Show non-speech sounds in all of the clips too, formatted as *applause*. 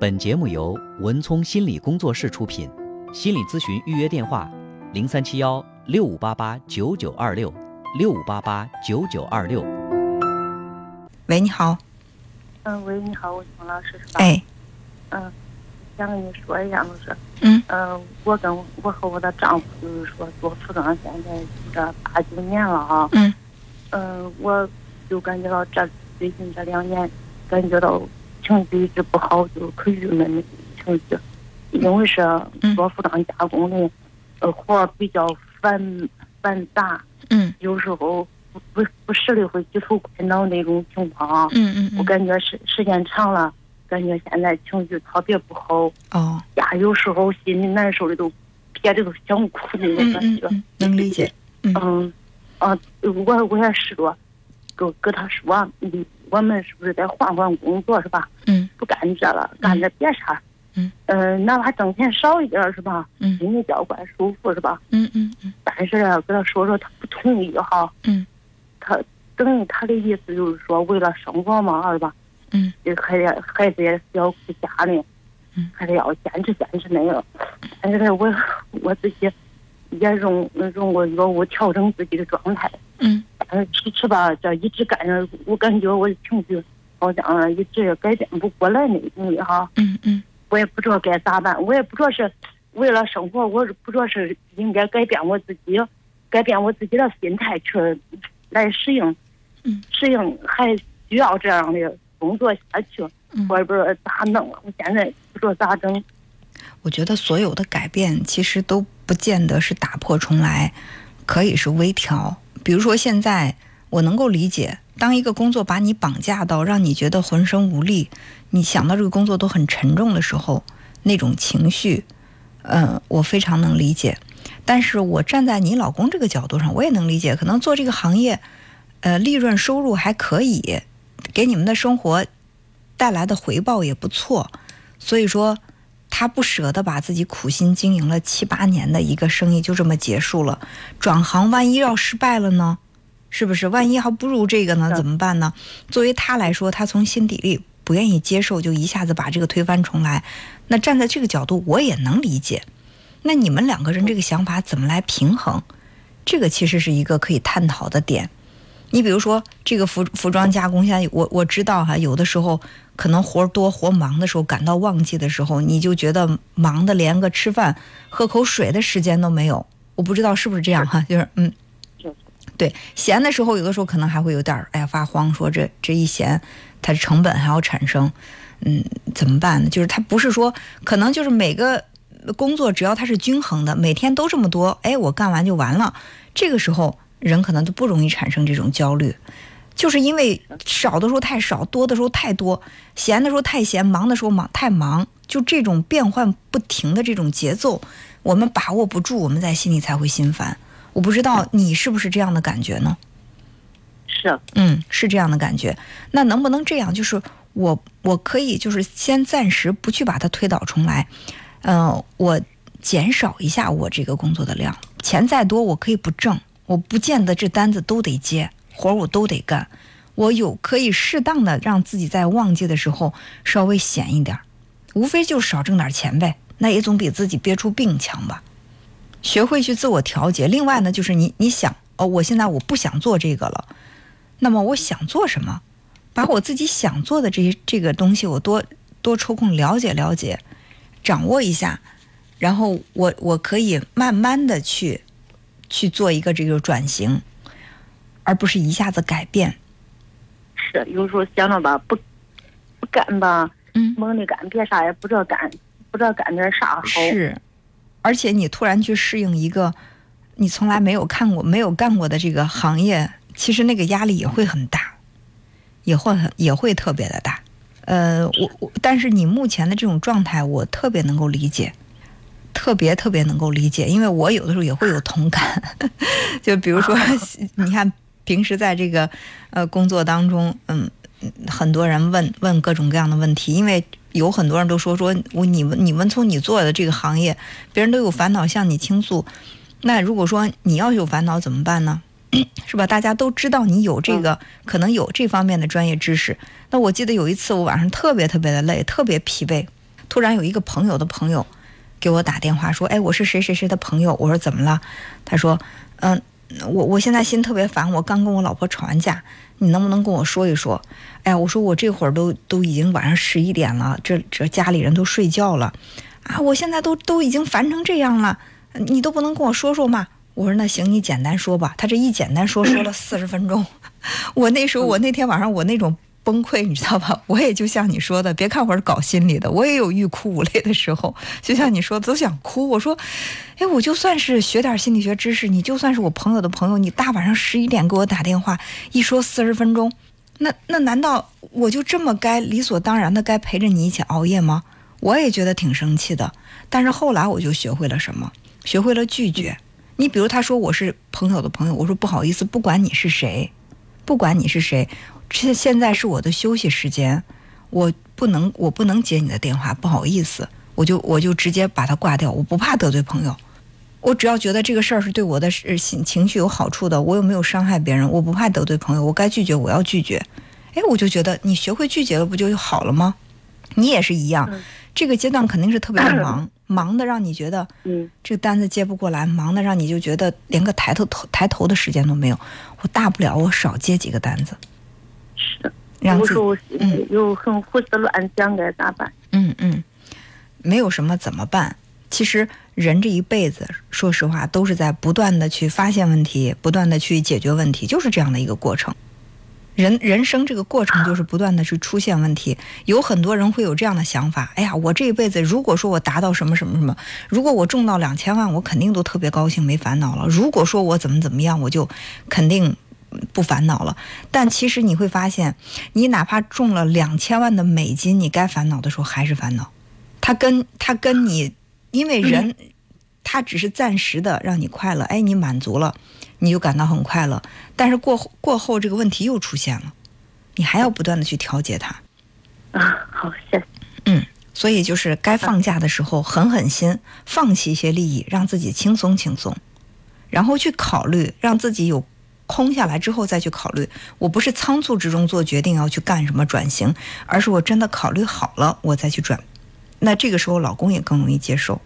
本节目由文聪心理工作室出品，心理咨询预约电话：零三七幺六五八八九九二六六五八八九九二六。喂，你好。嗯，喂，你好，我是王老师，是吧？哎，嗯，想跟你说一下，就是，嗯呃，我跟我和我的丈夫就是说做服装，现在有这八九年了啊。嗯嗯，我就感觉到这最近这两年，感觉到情绪一直不好，就可郁闷的情绪，因为是嗯做服装加工的，呃，活儿比较繁繁杂，嗯有时候不不不时的会举头昏脑那种情况啊。嗯嗯嗯，我感觉时时间长了，感觉现在情绪特别不好哦，呀，有时候心里难受的都憋的都想哭那种嗯感觉。能理解。嗯嗯，啊，我我也试着跟跟他说，嗯，我们是不是得换换工作是吧？嗯不干这了，干点别啥。嗯嗯，哪怕挣钱少一点是吧？嗯心里比较怪舒服是吧？嗯嗯嗯但是啊，跟他说说，他不同意哈。嗯他等于他的意思就是说，为了生活嘛，是吧？嗯这还得孩子也是要顾家的，嗯还得要坚持坚持那个。但是呢，我我自己也用用过药物调整自己的状态，嗯但是迟迟吧，这一直干着，我感觉我的情绪好像啊一直也改变不过来那种的哈。嗯嗯我也不知道该咋办，我也不知道是为了生活，我是不知道是应该改变我自己，改变我自己的心态去来适应，嗯适应还需要这样的工作下去，嗯我也不知道咋弄，我现在不知道咋整。我觉得所有的改变其实都不见得是打破重来，可以是微调。比如说现在我能够理解，当一个工作把你绑架到让你觉得浑身无力，你想到这个工作都很沉重的时候，那种情绪，嗯，我非常能理解。但是我站在你老公这个角度上，我也能理解，可能做这个行业，呃，利润收入还可以，给你们的生活带来的回报也不错，所以说他不舍得把自己苦心经营了七八年的一个生意就这么结束了，转行万一要失败了呢？是不是？万一还不如这个呢？怎么办呢？作为他来说，他从心底里不愿意接受，就一下子把这个推翻重来。那站在这个角度，我也能理解。那你们两个人这个想法怎么来平衡？这个其实是一个可以探讨的点。你比如说，这个服服装加工，现在我我知道哈，有的时候可能活儿多活忙的时候，赶到旺季的时候，你就觉得忙的连个吃饭、喝口水的时间都没有。我不知道是不是这样哈，就是嗯，对，闲的时候有的时候可能还会有点儿哎呀发慌，说这这一闲，它的成本还要产生，嗯，怎么办呢？就是它不是说可能就是每个工作只要它是均衡的，每天都这么多，哎，我干完就完了，这个时候人可能都不容易产生这种焦虑。就是因为少的时候太少，多的时候太多，闲的时候太闲，忙的时候忙太忙，就这种变换不停的这种节奏，我们把握不住，我们在心里才会心烦。我不知道你是不是这样的感觉呢？是，嗯，是这样的感觉。那能不能这样？就是我我可以就是先暂时不去把它推倒重来，呃，我减少一下我这个工作的量，钱再多我可以不挣，我不见得这单子都得接，活我都得干。我有可以适当的让自己在旺季的时候稍微闲一点儿，无非就是少挣点钱呗，那也总比自己憋出病强吧。学会去自我调节。另外呢，就是你你想哦，我现在我不想做这个了，那么我想做什么？把我自己想做的这些这个东西，我多多抽空了解了解，掌握一下，然后我我可以慢慢的去去做一个这个转型，而不是一下子改变。是，有时候想着吧，不不干吧，嗯，猛的干，别啥也不知道干，不知道干点啥好。是，而且你突然去适应一个你从来没有看过、没有干过的这个行业，其实那个压力也会很大，也会很也会特别的大。呃，我我，但是你目前的这种状态，我特别能够理解，特别特别能够理解，因为我有的时候也会有同感。*laughs* 就比如说，*laughs* 你看平时在这个呃工作当中，嗯，很多人问问各种各样的问题，因为有很多人都说说我你们你们从你做的这个行业，别人都有烦恼向你倾诉，那如果说你要有烦恼怎么办呢？*clears throat* 是吧？大家都知道你有这个，可能有这方面的专业知识。那我记得有一次我晚上特别特别的累，特别疲惫，突然有一个朋友的朋友给我打电话说：“哎，我是谁谁谁的朋友。”我说：“怎么了？”他说：“嗯，我我现在心特别烦，我刚跟我老婆吵完架，你能不能跟我说一说？”哎呀，我说我这会儿都都已经晚上十一点了，这这家里人都睡觉了，啊，我现在都都已经烦成这样了，你都不能跟我说说吗？我说那行，你简单说吧。他这一简单说，说了四十分钟。*laughs* 我那时候，我那天晚上我那种崩溃，你知道吧？*laughs* 我也就像你说的，别看我是搞心理的，我也有欲哭无泪的时候。就像你说，都想哭。我说，哎，我就算是学点心理学知识，你就算是我朋友的朋友，你大晚上十一点给我打电话，一说四十分钟，那那难道我就这么该理所当然的该陪着你一起熬夜吗？我也觉得挺生气的。但是后来我就学会了什么？学会了拒绝。你比如他说我是朋友的朋友，我说不好意思，不管你是谁，不管你是谁，现现在是我的休息时间，我不能我不能接你的电话，不好意思，我就我就直接把它挂掉，我不怕得罪朋友，我只要觉得这个事儿是对我的心情绪有好处的，我又没有伤害别人，我不怕得罪朋友，我该拒绝我要拒绝，哎，我就觉得你学会拒绝了，不就好了吗？你也是一样，这个阶段肯定是特别的忙。*coughs* 忙的让你觉得，嗯，这个单子接不过来，忙的让你就觉得连个抬头头抬头的时间都没有。我大不了我少接几个单子，是，让自己嗯又很胡思乱想，该咋办？嗯嗯，没有什么怎么办？其实人这一辈子，说实话都是在不断的去发现问题，不断的去解决问题，就是这样的一个过程。人人生这个过程 *laughs* 就是不断的去出现问题，有很多人会有这样的想法：哎呀，我这一辈子如果说我达到什么什么什么，如果我中到两千万，我肯定都特别高兴，没烦恼了。如果说我怎么怎么样，我就肯定不烦恼了。但其实你会发现，你哪怕中了两千万的美金，你该烦恼的时候还是烦恼。他跟他跟你，因为人，他只是暂时的让你快乐，哎，你满足了。你就感到很快乐，但是过后过后这个问题又出现了，你还要不断的去调节它。啊，好，谢谢。嗯，所以就是该放假的时候狠狠心，放弃一些利益，让自己轻松轻松，然后去考虑，让自己有空下来之后再去考虑。我不是仓促之中做决定要去干什么转型，而是我真的考虑好了，我再去转。那这个时候老公也更容易接受，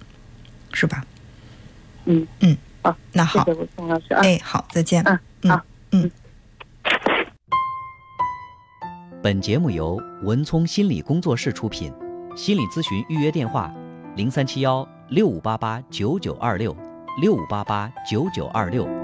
是吧？嗯嗯。好，那好，谢谢吴老师啊。哎，好，再见。嗯，好，嗯。本节目由文聪心理工作室出品，心理咨询预约电话：零三七幺六五八八九九二六六五八八九九二六。